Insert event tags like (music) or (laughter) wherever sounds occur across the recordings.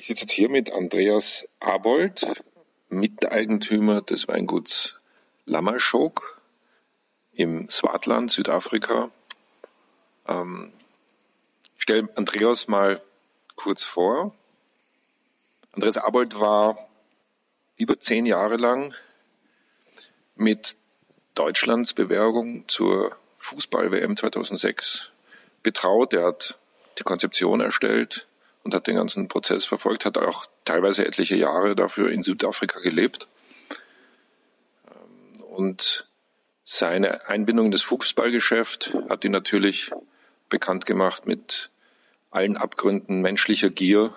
Ich sitze jetzt hier mit Andreas Abold, Miteigentümer des Weinguts Lammerschok im Swartland, Südafrika. Ähm, ich stelle Andreas mal kurz vor. Andreas Abold war über zehn Jahre lang mit Deutschlands Bewerbung zur Fußball-WM 2006 betraut. Er hat die Konzeption erstellt, und hat den ganzen Prozess verfolgt, hat auch teilweise etliche Jahre dafür in Südafrika gelebt. Ähm, und seine Einbindung in das Fußballgeschäft hat ihn natürlich bekannt gemacht mit allen Abgründen menschlicher Gier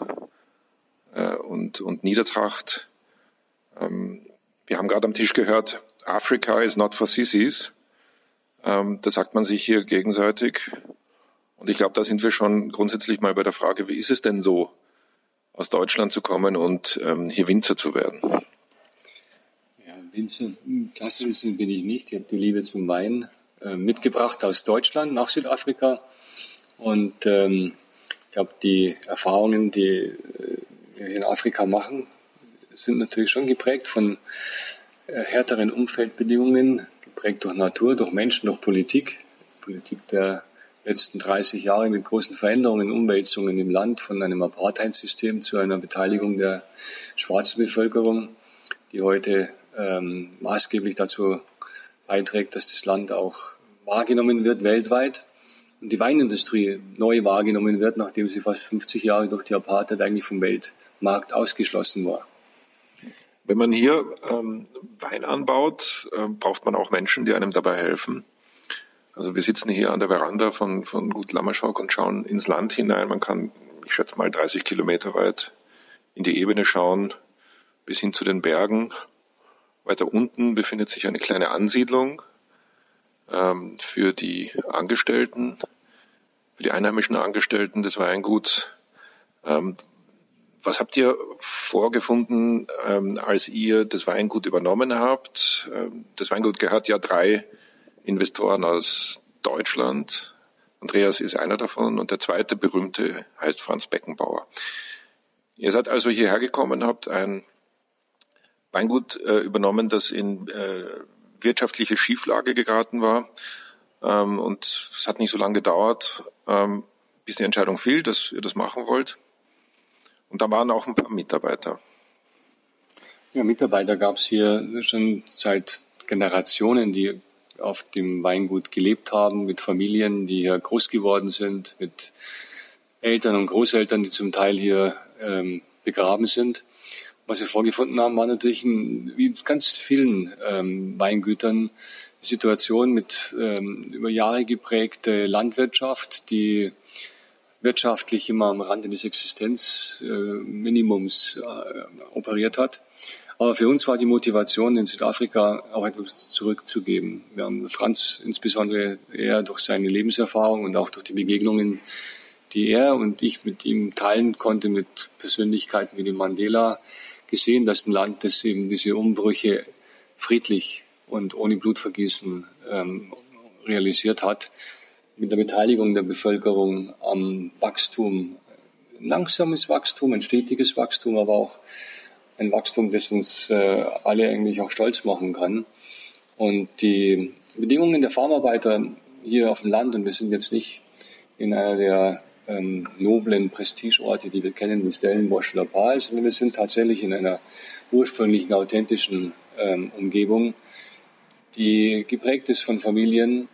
äh, und, und Niedertracht. Ähm, wir haben gerade am Tisch gehört, Africa is not for sissies. Ähm, das sagt man sich hier gegenseitig. Und ich glaube, da sind wir schon grundsätzlich mal bei der Frage, wie ist es denn so, aus Deutschland zu kommen und ähm, hier Winzer zu werden? Ja, Winzer, klassisch bin ich nicht. Ich habe die Liebe zum Wein äh, mitgebracht aus Deutschland nach Südafrika. Und ähm, ich glaube, die Erfahrungen, die äh, wir in Afrika machen, sind natürlich schon geprägt von äh, härteren Umfeldbedingungen, geprägt durch Natur, durch Menschen, durch Politik. Politik der letzten 30 Jahre mit großen Veränderungen, Umwälzungen im Land von einem Apartheid-System zu einer Beteiligung der schwarzen Bevölkerung, die heute ähm, maßgeblich dazu beiträgt, dass das Land auch wahrgenommen wird weltweit und die Weinindustrie neu wahrgenommen wird, nachdem sie fast 50 Jahre durch die Apartheid eigentlich vom Weltmarkt ausgeschlossen war. Wenn man hier ähm, Wein anbaut, äh, braucht man auch Menschen, die einem dabei helfen. Also wir sitzen hier an der Veranda von, von Gut Lammerschok und schauen ins Land hinein. Man kann, ich schätze mal, 30 Kilometer weit in die Ebene schauen, bis hin zu den Bergen. Weiter unten befindet sich eine kleine Ansiedlung ähm, für die Angestellten, für die einheimischen Angestellten des Weinguts. Ähm, was habt ihr vorgefunden, ähm, als ihr das Weingut übernommen habt? Ähm, das Weingut gehört ja drei Investoren aus Deutschland. Andreas ist einer davon und der zweite berühmte heißt Franz Beckenbauer. Ihr seid also hierher gekommen, habt ein Weingut äh, übernommen, das in äh, wirtschaftliche Schieflage geraten war. Ähm, und es hat nicht so lange gedauert, ähm, bis die Entscheidung fiel, dass ihr das machen wollt. Und da waren auch ein paar Mitarbeiter. Ja, Mitarbeiter gab es hier schon seit Generationen, die auf dem Weingut gelebt haben, mit Familien, die hier groß geworden sind, mit Eltern und Großeltern, die zum Teil hier ähm, begraben sind. Was wir vorgefunden haben, war natürlich ein, wie ganz vielen ähm, Weingütern die Situation mit ähm, über Jahre geprägte Landwirtschaft, die wirtschaftlich immer am Rande des Existenzminimums äh, äh, operiert hat aber für uns war die Motivation in Südafrika auch etwas zurückzugeben. Wir haben Franz insbesondere eher durch seine Lebenserfahrung und auch durch die Begegnungen, die er und ich mit ihm teilen konnte, mit Persönlichkeiten wie dem Mandela, gesehen, dass ein Land, das eben diese Umbrüche friedlich und ohne Blutvergießen ähm, realisiert hat, mit der Beteiligung der Bevölkerung am Wachstum, langsames Wachstum, ein stetiges Wachstum, aber auch ein Wachstum, das uns äh, alle eigentlich auch stolz machen kann. Und die Bedingungen der Farmarbeiter hier auf dem Land, und wir sind jetzt nicht in einer der ähm, noblen Prestigeorte, die wir kennen, wie Stellenbosch oder Pahl, sondern wir sind tatsächlich in einer ursprünglichen, authentischen ähm, Umgebung, die geprägt ist von Familien,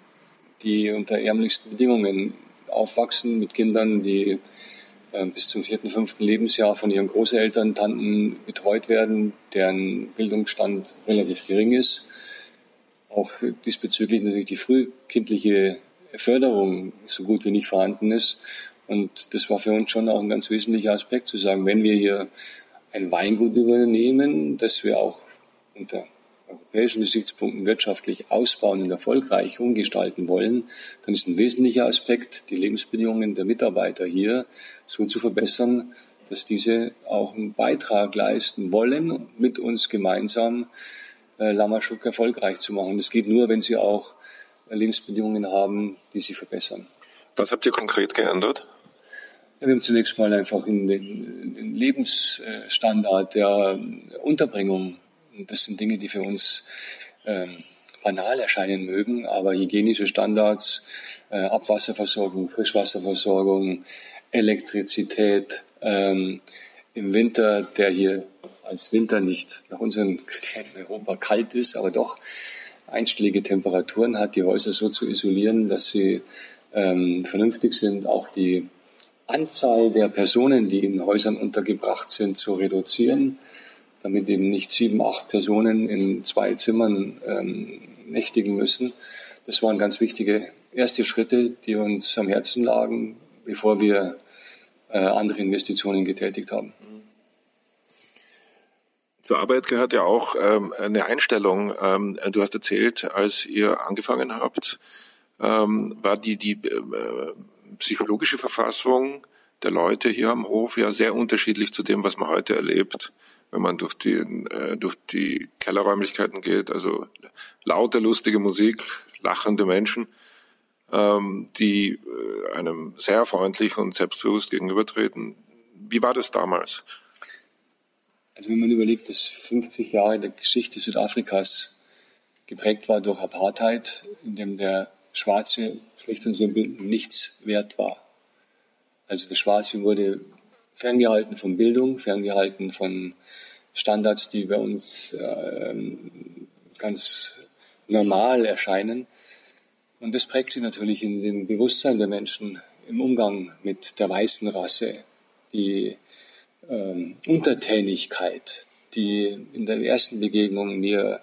die unter ärmlichsten Bedingungen aufwachsen, mit Kindern, die bis zum vierten, fünften Lebensjahr von ihren Großeltern, Tanten betreut werden, deren Bildungsstand relativ gering ist. Auch diesbezüglich natürlich die frühkindliche Förderung so gut wie nicht vorhanden ist. Und das war für uns schon auch ein ganz wesentlicher Aspekt zu sagen, wenn wir hier ein Weingut übernehmen, dass wir auch unter europäischen Gesichtspunkten wirtschaftlich ausbauen und erfolgreich umgestalten wollen, dann ist ein wesentlicher Aspekt, die Lebensbedingungen der Mitarbeiter hier so zu verbessern, dass diese auch einen Beitrag leisten wollen, mit uns gemeinsam äh, Lamaschuk erfolgreich zu machen. Das geht nur, wenn sie auch Lebensbedingungen haben, die sie verbessern. Was habt ihr konkret geändert? Ja, wir haben zunächst mal einfach in den, in Lebensstandard der Unterbringung. Das sind Dinge, die für uns ähm, banal erscheinen mögen, aber hygienische Standards, äh, Abwasserversorgung, Frischwasserversorgung, Elektrizität, ähm, im Winter, der hier als Winter nicht nach unseren Kriterien in Europa kalt ist, aber doch einstellige Temperaturen hat, die Häuser so zu isolieren, dass sie ähm, vernünftig sind, auch die Anzahl der Personen, die in Häusern untergebracht sind, zu reduzieren, damit eben nicht sieben, acht Personen in zwei Zimmern ähm, nächtigen müssen. Das waren ganz wichtige erste Schritte, die uns am Herzen lagen, bevor wir äh, andere Investitionen getätigt haben. Zur Arbeit gehört ja auch ähm, eine Einstellung. Ähm, du hast erzählt, als ihr angefangen habt, ähm, war die, die äh, psychologische Verfassung der Leute hier am Hof ja sehr unterschiedlich zu dem, was man heute erlebt, wenn man durch die, äh, durch die Kellerräumlichkeiten geht. Also laute, lustige Musik, lachende Menschen, ähm, die äh, einem sehr freundlich und selbstbewusst gegenübertreten. Wie war das damals? Also wenn man überlegt, dass 50 Jahre der Geschichte Südafrikas geprägt war durch Apartheid, in dem der Schwarze schlicht und simpel nichts wert war. Also der Schwarze wurde ferngehalten von Bildung, ferngehalten von Standards, die bei uns äh, ganz normal erscheinen. Und das prägt sich natürlich in dem Bewusstsein der Menschen im Umgang mit der weißen Rasse, die ähm, Untertänigkeit, die in der ersten Begegnung mir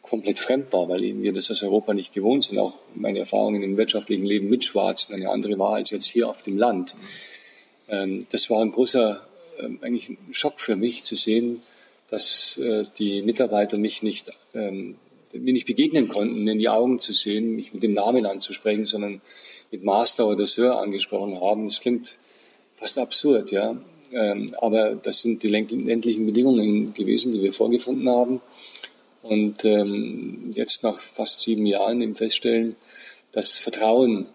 komplett fremd war, weil wir das aus Europa nicht gewohnt sind. Auch meine Erfahrungen im wirtschaftlichen Leben mit Schwarzen eine andere war als jetzt hier auf dem Land. Ähm, das war ein großer, ähm, eigentlich ein Schock für mich zu sehen, dass äh, die Mitarbeiter mich nicht, ähm, mir nicht begegnen konnten, in die Augen zu sehen, mich mit dem Namen anzusprechen, sondern mit Master oder Sir angesprochen haben. Das klingt fast absurd, ja. Aber das sind die ländlichen Bedingungen gewesen, die wir vorgefunden haben. Und jetzt nach fast sieben Jahren im Feststellen, dass Vertrauen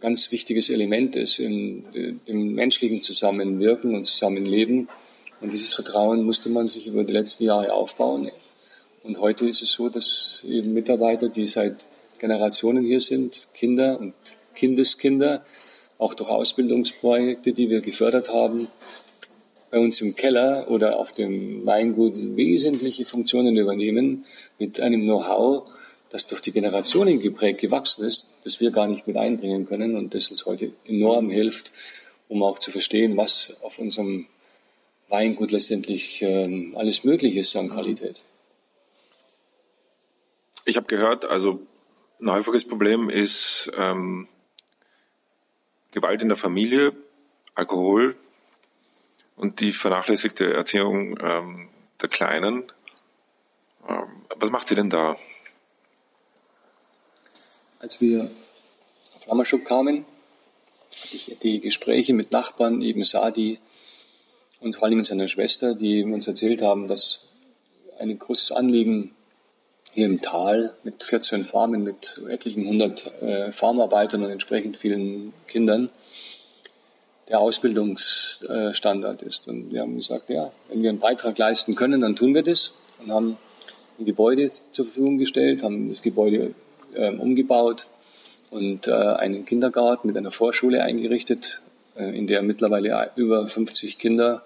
ganz wichtiges Element ist in, in dem menschlichen Zusammenwirken und Zusammenleben. Und dieses Vertrauen musste man sich über die letzten Jahre aufbauen. Und heute ist es so, dass eben Mitarbeiter, die seit Generationen hier sind, Kinder und Kindeskinder, auch durch Ausbildungsprojekte, die wir gefördert haben, bei uns im Keller oder auf dem Weingut wesentliche Funktionen übernehmen mit einem Know-how, das durch die Generationen geprägt gewachsen ist, das wir gar nicht mit einbringen können und das uns heute enorm hilft, um auch zu verstehen, was auf unserem Weingut letztendlich ähm, alles möglich ist an Qualität. Ich habe gehört, also ein häufiges Problem ist ähm, Gewalt in der Familie, Alkohol, und die vernachlässigte Erziehung ähm, der Kleinen. Ähm, was macht sie denn da? Als wir auf Lammerschub kamen, hatte ich die Gespräche mit Nachbarn, eben Sadi und vor allem mit seiner Schwester, die uns erzählt haben, dass ein großes Anliegen hier im Tal mit 14 Farmen, mit etlichen hundert äh, Farmarbeitern und entsprechend vielen Kindern der Ausbildungsstandard ist. Und wir haben gesagt, ja, wenn wir einen Beitrag leisten können, dann tun wir das und haben ein Gebäude zur Verfügung gestellt, haben das Gebäude umgebaut und äh, einen Kindergarten mit einer Vorschule eingerichtet, äh, in der mittlerweile über 50 Kinder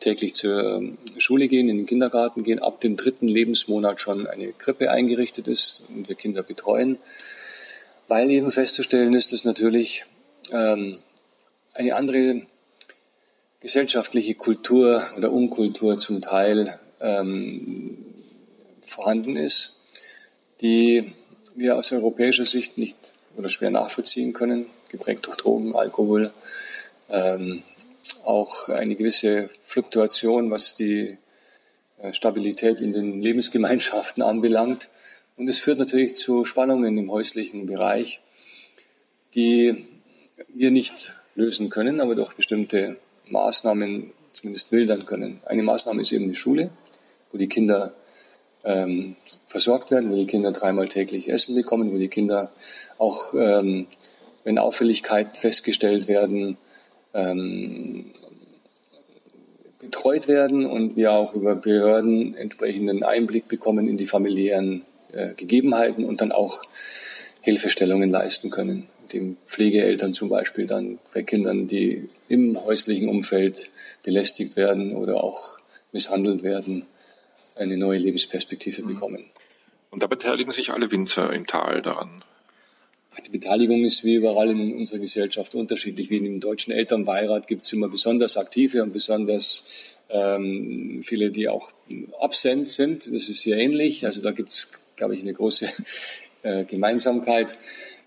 täglich zur ähm, Schule gehen, in den Kindergarten gehen, ab dem dritten Lebensmonat schon eine Krippe eingerichtet ist und wir Kinder betreuen, weil eben festzustellen ist, dass natürlich ähm, eine andere gesellschaftliche Kultur oder Unkultur zum Teil ähm, vorhanden ist, die wir aus europäischer Sicht nicht oder schwer nachvollziehen können, geprägt durch Drogen, Alkohol, ähm, auch eine gewisse Fluktuation, was die äh, Stabilität in den Lebensgemeinschaften anbelangt. Und es führt natürlich zu Spannungen im häuslichen Bereich, die wir nicht lösen können, aber durch bestimmte Maßnahmen zumindest mildern können. Eine Maßnahme ist eben die Schule, wo die Kinder ähm, versorgt werden, wo die Kinder dreimal täglich Essen. Bekommen, wo die Kinder auch, ähm, wenn Auffälligkeiten festgestellt werden, ähm, betreut werden und wir auch über Behörden entsprechenden Einblick bekommen in die familiären äh, Gegebenheiten und dann auch Hilfestellungen leisten können, dem Pflegeeltern zum Beispiel dann bei Kindern, die im häuslichen Umfeld belästigt werden oder auch misshandelt werden, eine neue Lebensperspektive mhm. bekommen. Und da beteiligen sich alle Winzer im Tal daran. Die Beteiligung ist wie überall in unserer Gesellschaft unterschiedlich. Wie im deutschen Elternbeirat gibt es immer besonders aktive und besonders ähm, viele, die auch absent sind. Das ist hier ähnlich. Also da gibt es, glaube ich, eine große (laughs) äh, Gemeinsamkeit.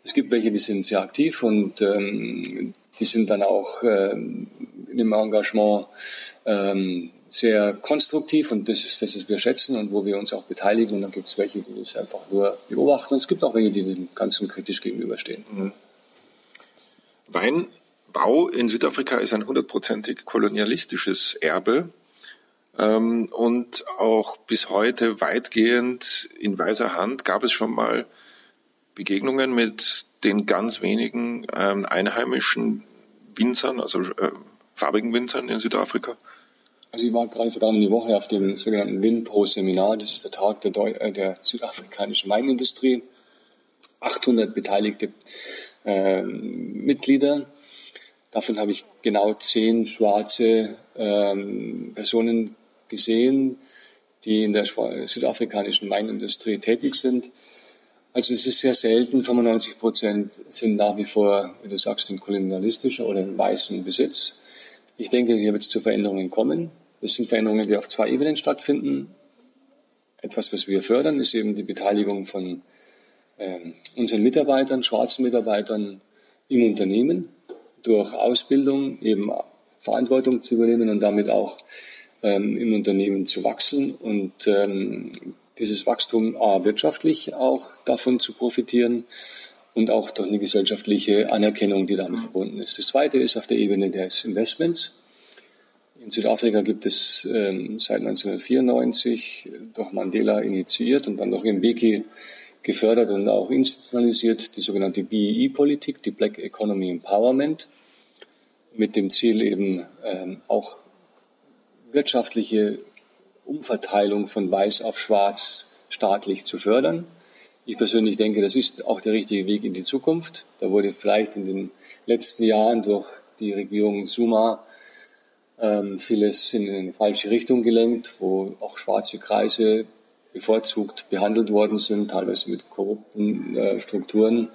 Es gibt welche, die sind sehr aktiv und ähm, die sind dann auch äh, im Engagement ähm, sehr konstruktiv und das ist das, was wir schätzen und wo wir uns auch beteiligen. Und dann gibt es welche, die das einfach nur beobachten und es gibt auch welche, die dem Ganzen kritisch gegenüberstehen. Mhm. Weinbau in Südafrika ist ein hundertprozentig kolonialistisches Erbe ähm, und auch bis heute weitgehend in weiser Hand gab es schon mal Begegnungen mit den ganz wenigen ähm, einheimischen Winzern, also äh, farbigen Winzern in Südafrika? Also ich war gerade vergangene Woche auf dem sogenannten WinPro-Seminar. Das ist der Tag der, Deu äh, der südafrikanischen Weinindustrie. 800 beteiligte äh, Mitglieder. Davon habe ich genau zehn schwarze ähm, Personen gesehen, die in der südafrikanischen Weinindustrie tätig sind. Also es ist sehr selten, 95 Prozent sind nach wie vor, wie du sagst, in kolonialistischer oder in weißem Besitz. Ich denke, hier wird es zu Veränderungen kommen. Das sind Veränderungen, die auf zwei Ebenen stattfinden. Etwas, was wir fördern, ist eben die Beteiligung von ähm, unseren Mitarbeitern, schwarzen Mitarbeitern im Unternehmen, durch Ausbildung eben Verantwortung zu übernehmen und damit auch ähm, im Unternehmen zu wachsen und ähm, dieses Wachstum A, wirtschaftlich auch davon zu profitieren und auch durch eine gesellschaftliche Anerkennung, die damit verbunden ist. Das zweite ist auf der Ebene des Investments. In Südafrika gibt es ähm, seit 1994 durch Mandela initiiert und dann durch Mbeki gefördert und auch institutionalisiert die sogenannte BEE-Politik, die Black Economy Empowerment, mit dem Ziel eben ähm, auch wirtschaftliche Umverteilung von Weiß auf Schwarz staatlich zu fördern. Ich persönlich denke, das ist auch der richtige Weg in die Zukunft. Da wurde vielleicht in den letzten Jahren durch die Regierung Zuma ähm, vieles in eine falsche Richtung gelenkt, wo auch schwarze Kreise bevorzugt behandelt worden sind, teilweise mit korrupten äh, Strukturen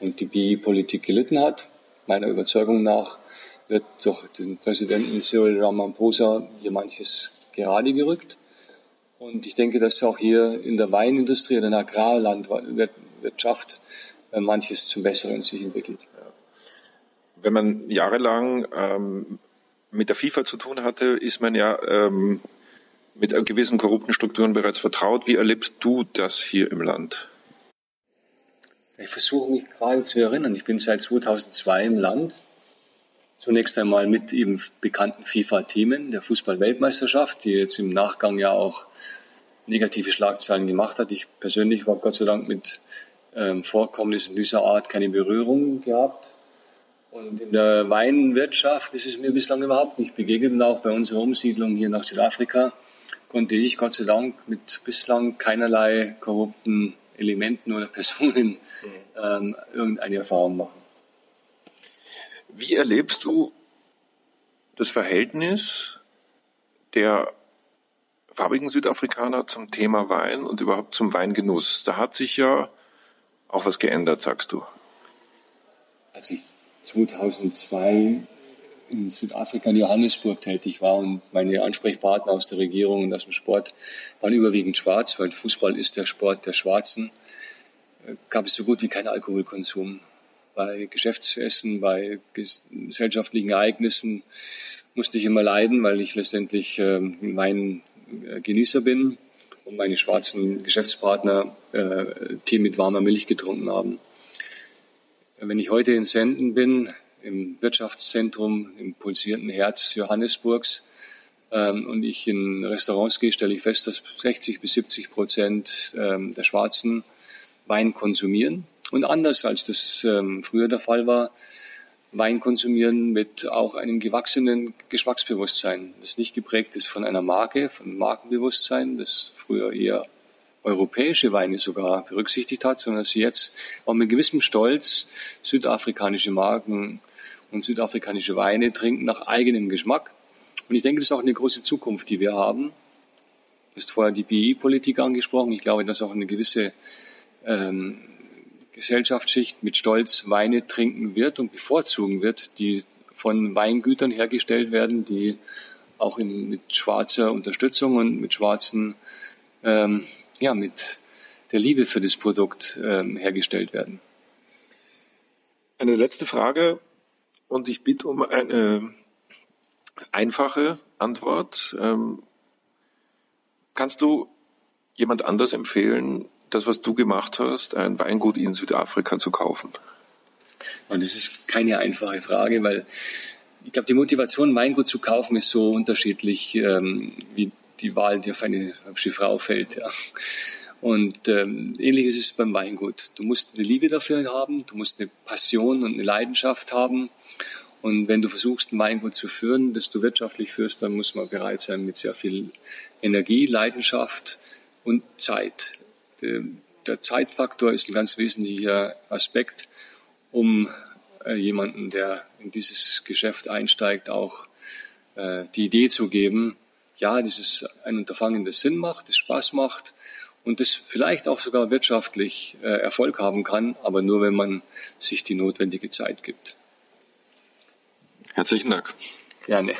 und die BI-Politik gelitten hat. Meiner Überzeugung nach wird durch den Präsidenten Cyril Ramaphosa hier manches gerade gerückt. Und ich denke, dass auch hier in der Weinindustrie oder in der Agrarlandwirtschaft äh, manches zum Besseren sich entwickelt. Wenn man jahrelang ähm, mit der FIFA zu tun hatte, ist man ja ähm, mit gewissen korrupten Strukturen bereits vertraut. Wie erlebst du das hier im Land? Ich versuche mich gerade zu erinnern. Ich bin seit 2002 im Land Zunächst einmal mit eben bekannten FIFA-Themen der Fußball-Weltmeisterschaft, die jetzt im Nachgang ja auch negative Schlagzeilen gemacht hat. Ich persönlich war Gott sei Dank mit ähm, Vorkommnissen dieser Art keine Berührung gehabt. Und in der Weinwirtschaft ist es mir bislang überhaupt nicht begegnet. Und auch bei unserer Umsiedlung hier nach Südafrika konnte ich Gott sei Dank mit bislang keinerlei korrupten Elementen oder (laughs) Personen ähm, irgendeine Erfahrung machen. Wie erlebst du das Verhältnis der farbigen Südafrikaner zum Thema Wein und überhaupt zum Weingenuss? Da hat sich ja auch was geändert, sagst du. Als ich 2002 in Südafrika in Johannesburg tätig war und meine Ansprechpartner aus der Regierung und aus dem Sport waren überwiegend schwarz, weil Fußball ist der Sport der Schwarzen, äh, gab es so gut wie keinen Alkoholkonsum bei Geschäftsessen, bei gesellschaftlichen Ereignissen musste ich immer leiden, weil ich letztendlich äh, Weingenießer bin und meine schwarzen Geschäftspartner äh, Tee mit warmer Milch getrunken haben. Wenn ich heute in Senden bin, im Wirtschaftszentrum, im pulsierenden Herz Johannesburgs, ähm, und ich in Restaurants gehe, stelle ich fest, dass 60 bis 70 Prozent ähm, der Schwarzen Wein konsumieren. Und anders als das ähm, früher der Fall war, Wein konsumieren mit auch einem gewachsenen Geschmacksbewusstsein, das nicht geprägt ist von einer Marke, von Markenbewusstsein, das früher eher europäische Weine sogar berücksichtigt hat, sondern dass sie jetzt auch mit gewissem Stolz südafrikanische Marken und südafrikanische Weine trinken nach eigenem Geschmack. Und ich denke, das ist auch eine große Zukunft, die wir haben. Du hast vorher die BI-Politik angesprochen. Ich glaube, dass auch eine gewisse ähm, Gesellschaftsschicht mit Stolz Weine trinken wird und bevorzugen wird, die von Weingütern hergestellt werden, die auch in, mit schwarzer Unterstützung und mit schwarzen, ähm, ja, mit der Liebe für das Produkt ähm, hergestellt werden. Eine letzte Frage und ich bitte um eine einfache Antwort. Ähm, kannst du jemand anders empfehlen, das, was du gemacht hast, ein Weingut in Südafrika zu kaufen? Und das ist keine einfache Frage, weil ich glaube, die Motivation, Weingut zu kaufen, ist so unterschiedlich, ähm, wie die Wahl, die auf eine hübsche Frau fällt. Ja. Und ähm, ähnlich ist es beim Weingut. Du musst eine Liebe dafür haben, du musst eine Passion und eine Leidenschaft haben. Und wenn du versuchst, ein Weingut zu führen, das du wirtschaftlich führst, dann muss man bereit sein, mit sehr viel Energie, Leidenschaft und Zeit der Zeitfaktor ist ein ganz wesentlicher Aspekt, um äh, jemanden, der in dieses Geschäft einsteigt, auch äh, die Idee zu geben, ja, das ist ein Unterfangen, das Sinn macht, das Spaß macht und das vielleicht auch sogar wirtschaftlich äh, Erfolg haben kann, aber nur wenn man sich die notwendige Zeit gibt. Herzlichen Dank. Gerne.